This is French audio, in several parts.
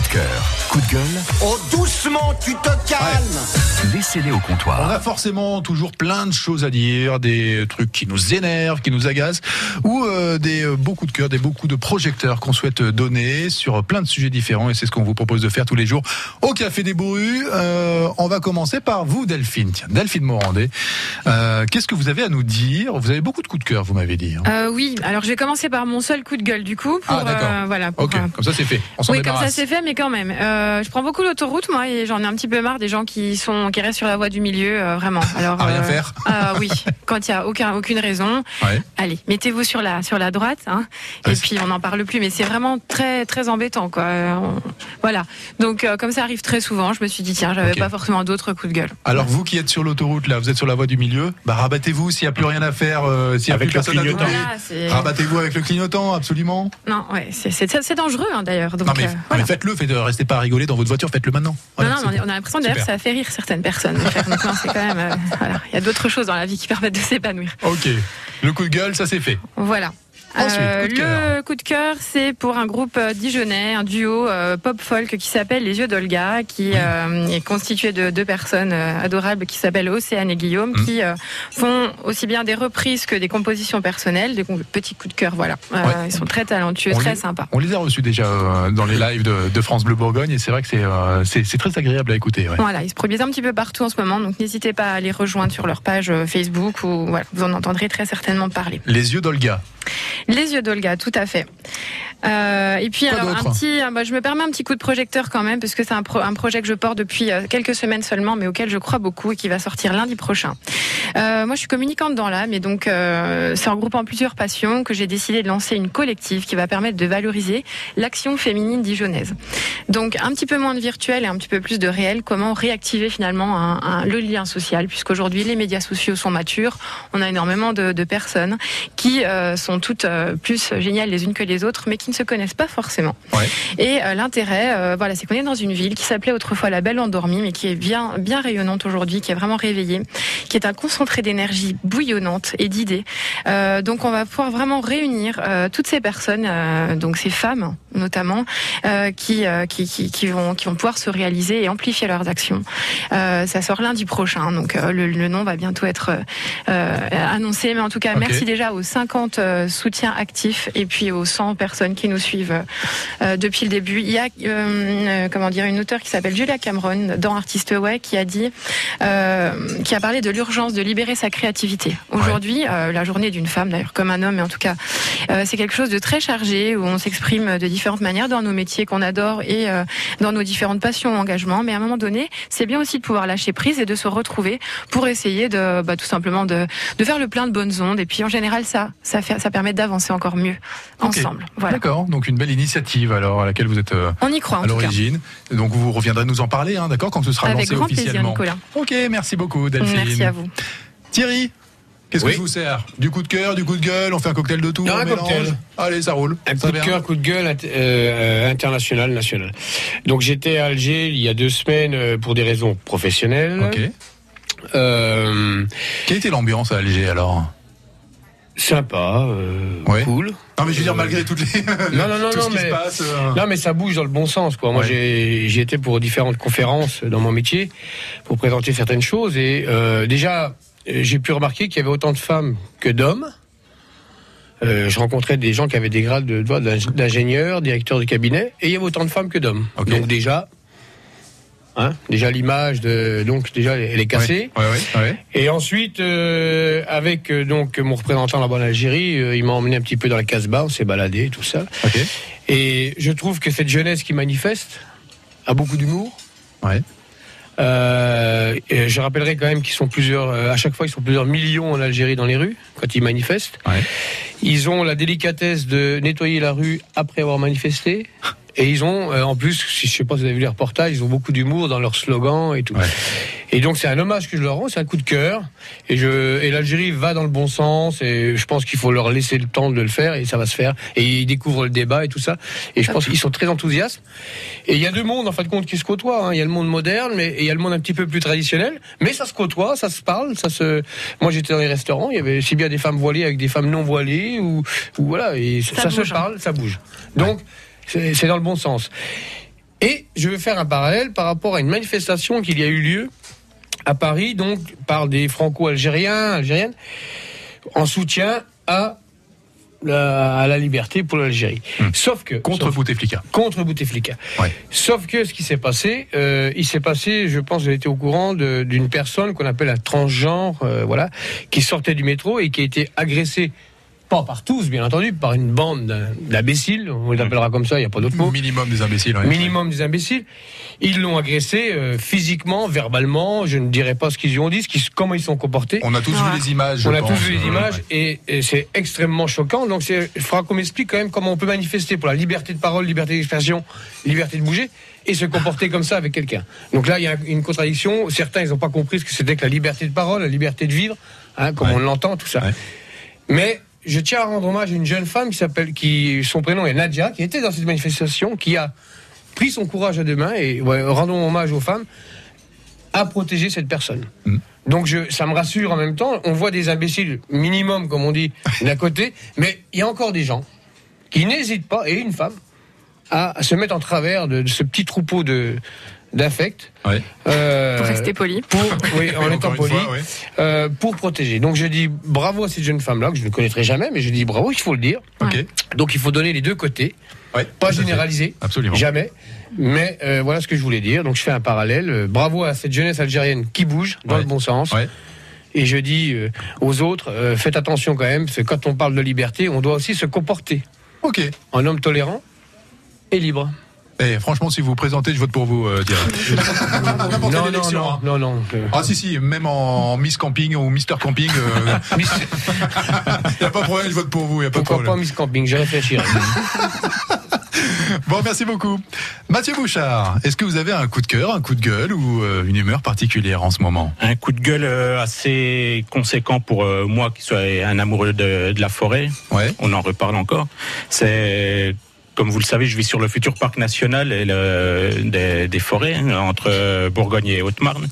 Coup de cœur, coup de gueule, Oh, doucement, tu te calmes laissez-les au On comptoir. a forcément toujours plein de choses à dire, des trucs qui nous énervent, qui nous agacent, ou euh, des euh, beaux coups de cœur, des beaux coups de projecteurs qu'on souhaite donner sur plein de sujets différents. Et c'est ce qu'on vous propose de faire tous les jours au Café des Bourrues. Euh, on va commencer par vous, Delphine. Tiens, Delphine Morandé. Euh, Qu'est-ce que vous avez à nous dire? Vous avez beaucoup de coups de cœur, vous m'avez dit. hein. Euh, oui, alors je vais commencer par mon seul coup de gueule du coup. Pour, Ah, d'accord. euh, voilà, pour, Ok, euh, comme ça c'est fait. On s'en oui, comme ça c'est fait, mais quand même. Euh, je prends beaucoup l'autoroute, moi, et j'en ai un petit peu marre des gens qui sont qui restent sur la voie du milieu, euh, vraiment. Alors, À rien faire. ah oui, quand il y a aucun, aucune raison, Ouais. allez, mettez-vous sur la sur la droite, hein, et puis on n'en parle plus. Mais c'est vraiment très très embêtant, quoi. Euh, on- Voilà. Donc euh, comme ça arrive très souvent, je me suis dit tiens, j'avais Ok. pas forcément d'autres coups de gueule. Alors vous qui êtes sur l'autoroute là, vous êtes sur la voie du milieu, bah rabattez-vous s'il n'y a plus rien à faire, euh, s'il n'y a Avec plus le personne à clignotant. Voilà, Rabattez-vous avec le clignotant, absolument. non, ouais, c'est dangereux hein, d'ailleurs. Donc non mais, euh, non, voilà. mais faites-le, faites, euh, restez pas à rigoler dans votre voiture, faites-le maintenant. Voilà, non, non, on a- on a l'impression d'ailleurs que ça fait rire certaines personnes. Donc non, c'est quand même, euh, voilà, il y a d'autres choses dans la vie qui permettent de s'épanouir. Ok, le coup de gueule, ça c'est fait. Voilà. Ensuite, Euh, coup le coup de cœur, c'est pour un groupe euh, dijonnais, un duo euh, pop folk qui s'appelle Les Yeux d'Olga, qui euh, est constitué de deux personnes adorables qui s'appellent Océane et Guillaume, Mhm. qui font aussi bien des reprises que des compositions personnelles, des petits coups de cœur. Voilà, Ouais. ils sont très talentueux, On très les- sympas. On les a reçus déjà dans les lives de, de France Bleu Bourgogne et c'est vrai que c'est très agréable à écouter. ouais. Voilà, ils se produisent un petit peu partout en ce moment, donc n'hésitez pas à les rejoindre sur leur page Facebook ou voilà, vous en entendrez très certainement parler. Les yeux d'Olga. Les yeux d'Olga, tout à fait. Euh, et puis Quoi alors un petit, euh, bah, je me permets un petit coup de projecteur quand même parce que c'est un, pro- un projet que je porte depuis euh, quelques semaines seulement, mais auquel je crois beaucoup et qui va sortir lundi prochain. Euh, moi, je suis communicante dans l'âme et donc euh, c'est en groupant plusieurs passions que j'ai décidé de lancer une collective qui va permettre de valoriser l'action féminine dijonnaise. Donc un petit peu moins de virtuel et un petit peu plus de réel. Comment réactiver finalement un- un- le lien social puisqu'aujourd'hui les médias sociaux sont matures, on a énormément de, de personnes qui euh, sont toutes euh, plus géniales les unes que les autres, mais qui ne se connaissent pas forcément. Ouais. Et euh, l'intérêt, euh, voilà, c'est qu'on est dans une ville qui s'appelait autrefois la Belle Endormie, mais qui est bien, bien rayonnante aujourd'hui, qui est vraiment réveillée, qui est un concentré d'énergie bouillonnante et d'idées. Euh, donc, on va pouvoir vraiment réunir euh, toutes ces personnes, euh, donc ces femmes notamment, qui, qui, qui, qui vont, qui vont pouvoir se réaliser et amplifier leurs actions. Ça sort lundi prochain, donc le, le nom va bientôt être annoncé, mais en tout cas, merci déjà aux 50 euh, soutiens actifs et puis aux 100 personnes qui nous suivent euh, depuis le début. Il y a euh, comment dire une auteure qui s'appelle Julia Cameron dans Artist Way qui a dit euh, qui a parlé de l'urgence de libérer sa créativité. Aujourd'hui, euh, la journée d'une femme d'ailleurs comme un homme, mais en tout cas euh, c'est quelque chose de très chargé où on s'exprime de différentes manières dans nos métiers qu'on adore et euh, dans nos différentes passions, engagements. Mais à un moment donné, c'est bien aussi de pouvoir lâcher prise et de se retrouver pour essayer de bah, tout simplement de, de faire le plein de bonnes ondes. Et puis en général, ça ça, fait, ça permet d'avancer encore mieux ensemble. Voilà. D'accord, donc une belle initiative alors à laquelle vous êtes euh, On y croit à l'origine. Donc vous reviendrez nous en parler, hein, d'accord, quand ce sera Avec lancé grand plaisir, officiellement. Nicolas. Ok, merci beaucoup Delphine. Merci à vous. Thierry, qu'est-ce Oui. que je vous sers? Du coup de cœur, du coup de gueule, on fait un cocktail de tout, Non, on un mélange cocktail. Allez, ça roule. Un Ça coup de cœur, coup de gueule euh, international, national. Donc j'étais à Alger il y a deux semaines euh, pour des raisons professionnelles. Ok. Euh, Quelle était l'ambiance à Alger alors? Sympa, euh, Ouais. cool. Non mais je veux dire malgré toutes les Non, non, non, tout ce non, qui se mais- passe. euh, Non, mais ça bouge dans le bon sens, quoi. Moi, Ouais. j'ai j'y étais pour différentes conférences dans mon métier pour présenter certaines choses et euh, déjà j'ai pu remarquer qu'il y avait autant de femmes que d'hommes. Je rencontrais des gens qui avaient des grades de- d'ing- d'ingénieur, directeur de cabinet, et il y avait autant de femmes que d'hommes. Donc déjà, hein, déjà l'image de donc déjà elle est cassée. Ouais, ouais, ouais. Et ensuite, euh, avec euh, donc mon représentant là-bas en Algérie, euh, il m'a emmené un petit peu dans la Casbah, on s'est baladé, tout ça. Et je trouve que cette jeunesse qui manifeste a beaucoup d'humour. Euh, et je rappellerai quand même qu'ils sont plusieurs, à chaque fois, ils sont plusieurs millions en Algérie dans les rues quand ils manifestent. Ils ont la délicatesse de nettoyer la rue après avoir manifesté. Et ils ont, euh, en plus, si je sais pas si vous avez vu les reportages, ils ont beaucoup d'humour dans leurs slogans et tout. Ouais. Et donc c'est un hommage que je leur rends, c'est un coup de cœur. Et je et l'Algérie va dans le bon sens. Et je pense qu'il faut leur laisser le temps de le faire et ça va se faire. Et ils découvrent le débat et tout ça. Et je pense qu'ils sont très enthousiastes. Et il y a deux mondes en fin de compte qui se côtoient. hein. Il y a le monde moderne, mais et il y a le monde un petit peu plus traditionnel. Mais ça se côtoie, ça se parle, ça se. Moi j'étais dans les restaurants, il y avait aussi bien des femmes voilées avec des femmes non voilées ou, ou voilà. Et ça, Ça se hein. parle, ça bouge. Donc c'est dans le bon sens. Et je veux faire un parallèle par rapport à une manifestation qu'il y a eu lieu à Paris, donc par des franco-algériens, algériennes, en soutien à la, à la liberté pour l'Algérie. Sauf que Contre sauf- Bouteflika. contre Bouteflika. Ouais. Sauf que ce qui s'est passé, euh, il s'est passé, je pense, j'ai été au courant d'une personne qu'on appelle un transgenre, euh, voilà, qui sortait du métro et qui a été agressé, pas par tous, bien entendu, par une bande d'im- d'imbéciles, on les appellera comme ça, il n'y a pas d'autre mot. Minimum des imbéciles. ouais. Minimum des imbéciles. Ils l'ont agressé euh, physiquement, verbalement. Je ne dirais pas ce qu'ils lui ont dit, ce qu'ils- comment ils sont comportés. On a tous Ouais. vu les images. je On a pense. tous vu les Euh, images ouais. et, et c'est extrêmement choquant. Donc c'est- il faudra qu'on m'explique quand même comment on peut manifester pour la liberté de parole, liberté d'expression, liberté de bouger et se comporter comme ça avec quelqu'un. Donc là, il y a une contradiction. Certains, ils n'ont pas compris ce que c'était que la liberté de parole, la liberté de vivre, hein, comme Ouais. on l'entend, tout ça. Ouais. Mais je tiens à rendre hommage à une jeune femme qui s'appelle, qui son prénom est Nadia, qui était dans cette manifestation, qui a pris son courage à deux mains et ouais, rendons hommage aux femmes à protéger cette personne. Mm. Donc je, ça me rassure en même temps. On voit des imbéciles minimum, comme on dit, d'un côté, mais il y a encore des gens qui n'hésitent pas, et une femme, à, à se mettre en travers de, de ce petit troupeau de d'affects. Ouais. euh, Pour rester poli. pour, oui, en étant poli, fois, ouais. euh, pour protéger. Donc je dis bravo à cette jeune femme-là, que je ne connaîtrai jamais, mais je dis bravo, il faut le dire. Donc il faut donner les deux côtés, Ouais, pas généraliser, Absolument. jamais. Mais euh, voilà ce que je voulais dire. Donc je fais un parallèle. Bravo à cette jeunesse algérienne qui bouge dans le bon sens. Et je dis euh, aux autres, euh, faites attention quand même, parce que quand on parle de liberté, on doit aussi se comporter Ok. en homme tolérant et libre. Eh, franchement, si vous vous présentez, je vote pour vous, euh, direct. Non, non, élection, non, hein. non, non. euh, Ah si si, même en Miss Camping ou Mister Camping, il Miss- y a pas de problème, je vote pour vous, y a pas de pourquoi pas problème. Miss Camping Je réfléchirai. Bon, merci beaucoup. Mathieu Bouchard, est-ce que vous avez un coup de cœur, un coup de gueule ou euh, une humeur particulière en ce moment? Un coup de gueule euh, assez conséquent pour euh, moi qui suis un amoureux de, de la forêt. Ouais. On en reparle encore. C'est comme vous le savez, je vis sur le futur parc national et le- des, des forêts hein, entre Bourgogne et Haute-Marne.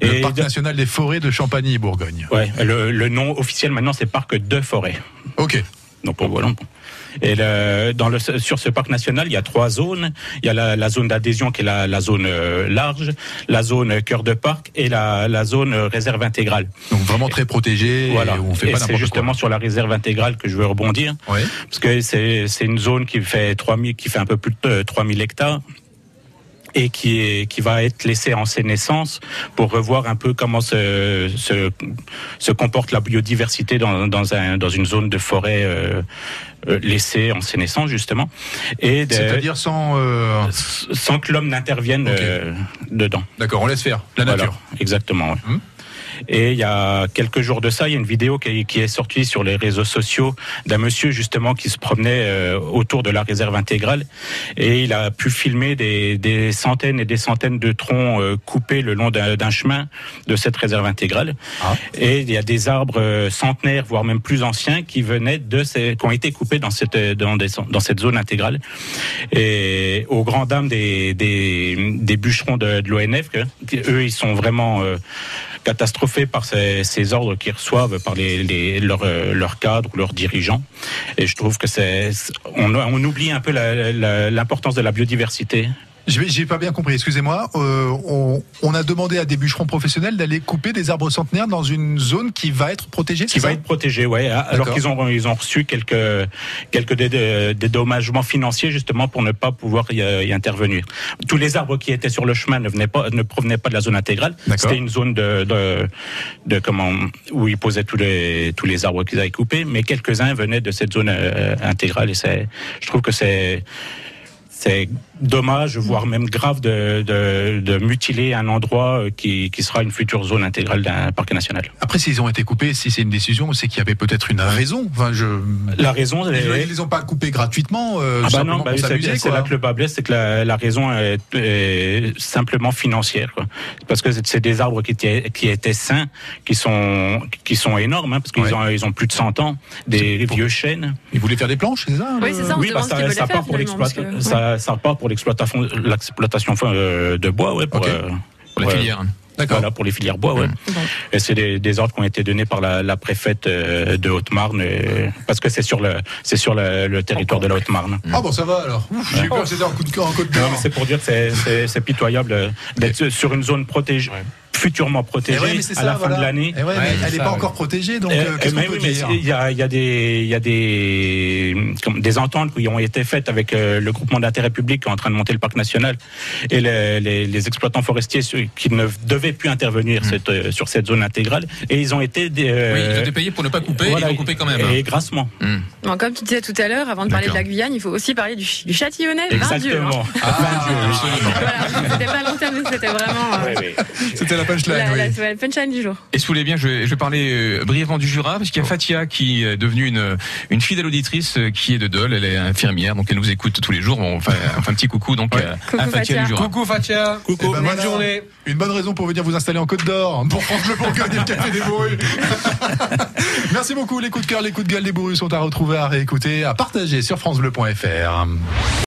Le Et parc de- national des forêts de Champagny-Bourgogne. ouais, le, le nom officiel maintenant c'est parc de forêt. Ok. Donc voilà. Et le- dans le, sur ce parc national, il y a trois zones. Il y a la, la zone d'adhésion qui est la, la zone euh, large, la zone cœur de parc et la, la zone euh, réserve intégrale. Donc vraiment très protégé. Voilà. Et on fait et pas c'est justement quoi. sur la réserve intégrale que je veux rebondir. Ouais. Parce que c'est c'est une zone qui fait 3000, qui fait un peu plus de 3000 hectares et qui est qui va être laissée en sénescence pour revoir un peu comment se se, se comporte la biodiversité dans dans un dans une zone de forêt euh, euh, laissée en sénescence justement et C'est-à-dire sans. euh, sans que l'homme n'intervienne Ok. euh, dedans. D'accord, on laisse faire la Voilà, nature. exactement. ouais. Hum. Et il y a quelques jours de ça, il y a une vidéo qui, qui est sortie sur les réseaux sociaux d'un monsieur justement qui se promenait euh, autour de la réserve intégrale et il a pu filmer des, des centaines et des centaines de troncs euh, coupés le long d'un chemin de cette réserve intégrale. Ah. Et il y a des arbres euh, centenaires, voire même plus anciens, qui venaient de ces, qui ont été coupés dans cette dans, des- dans cette zone intégrale. Et aux grandes dames des des, des bûcherons de, de l'ONF, eux, ils sont vraiment euh, catastrophés par ces, ordres qu'ils reçoivent par les, leurs euh, leurs cadres ou leurs dirigeants. Et je trouve que c'est on, oublie un peu l'importance de la biodiversité. J'ai pas bien compris, excusez-moi. Euh, on, on a demandé à des bûcherons professionnels d'aller couper des arbres centenaires dans une zone qui va être protégée, qui va être protégé, ouais. Alors D'accord. qu'ils ont ils ont reçu quelques quelques dé- dé- dédommagements financiers justement pour ne pas pouvoir y, euh, y intervenir. Tous les arbres qui étaient sur le chemin ne venaient pas ne provenaient pas de la zone intégrale. C'était une zone de, de de comment où ils posaient tous les tous les arbres qu'ils avaient coupés, mais quelques uns venaient de cette zone euh, intégrale et c'est je trouve que c'est c'est dommage, voire même grave, de, de, de mutiler un endroit euh, qui, qui sera une future zone intégrale d'un parc national. Après, s'ils ont été coupés, si c'est une décision, c'est qu'il y avait peut-être une raison. Enfin, je... La raison, Ils, ils les ont pas coupés gratuitement, euh, Ah bah non, bah c'est là que le bas blesse, c'est que la, la raison est, est simplement financière. Quoi. Parce que c'est- des arbres qui étaient, qui étaient sains, qui sont, qui sont énormes, hein, parce qu'ils Ouais. ont, ils ont plus de 100 ans, des vieux chênes. Ils voulaient faire des planches, c'est ça Oui, c'est ça. on oui, se bah, ça, ça faire, part que- ça, ça part pour l'exploitation, l'exploitation euh, de bois, ouais, pour, euh, Pour la ouais. filière. D'accord. Voilà, pour les filières bois, ouais. Bon. Et c'est des, des ordres qui ont été donnés par la, la préfète euh, de Haute-Marne, parce que c'est sur le, c'est sur le, le territoire de la Haute-Marne. Ah bon, ça va alors. J'ai eu peur que c'était un coup de cœur en côte Non, d'or. mais c'est pour dire que c'est- pitoyable d'être sur une zone protégée, futurement Eh protégée ouais, mais c'est à ça, la fin voilà. de l'année. Eh ouais, Ouais, elle n'est pas ouais. encore protégée, donc Euh, euh, qu'est-ce mais qu'on oui, peut mais dire il y a, y a des, il y a des, comme des ententes qui ont été faites avec euh, le groupement d'intérêt public qui est en train de monter le parc national et les, les- les exploitants forestiers qui ne devaient plus intervenir cette, euh, sur cette zone intégrale et ils ont été des, euh, Oui, ils ont été payés pour ne pas couper, voilà, ils ont coupé quand même. hein. et grassement. Bon, comme tu disais tout à l'heure, avant de parler de la Guyane, il faut aussi parler du, du Châtillonnais, hein. Exactement. Ah, Voilà, c'était pas long terme, c'était vraiment euh, Ouais, ouais. C'était la punchline, la, la, oui. la punchline du jour. Et si vous voulez bien, je vais, je vais parler euh, brièvement du Jura, parce qu'il y a Fatia qui est devenue une, une fidèle auditrice euh, qui est de Dole, elle est infirmière, donc elle nous écoute tous les jours. On fait, on fait un petit coucou donc Ouais. à- Coucou, à Fatia Fatia. du Jura. Coucou Fatia. Eh Coucou. ben Bonne voilà. journée. Une bonne raison pour venir vous installer en Côte d'Or pour France Bleu Bourgogne et le Café des Bourrus. Merci beaucoup. Les coups de cœur, les coups de gueule des Bourrus sont à retrouver, à réécouter, à partager sur FranceBleu.fr.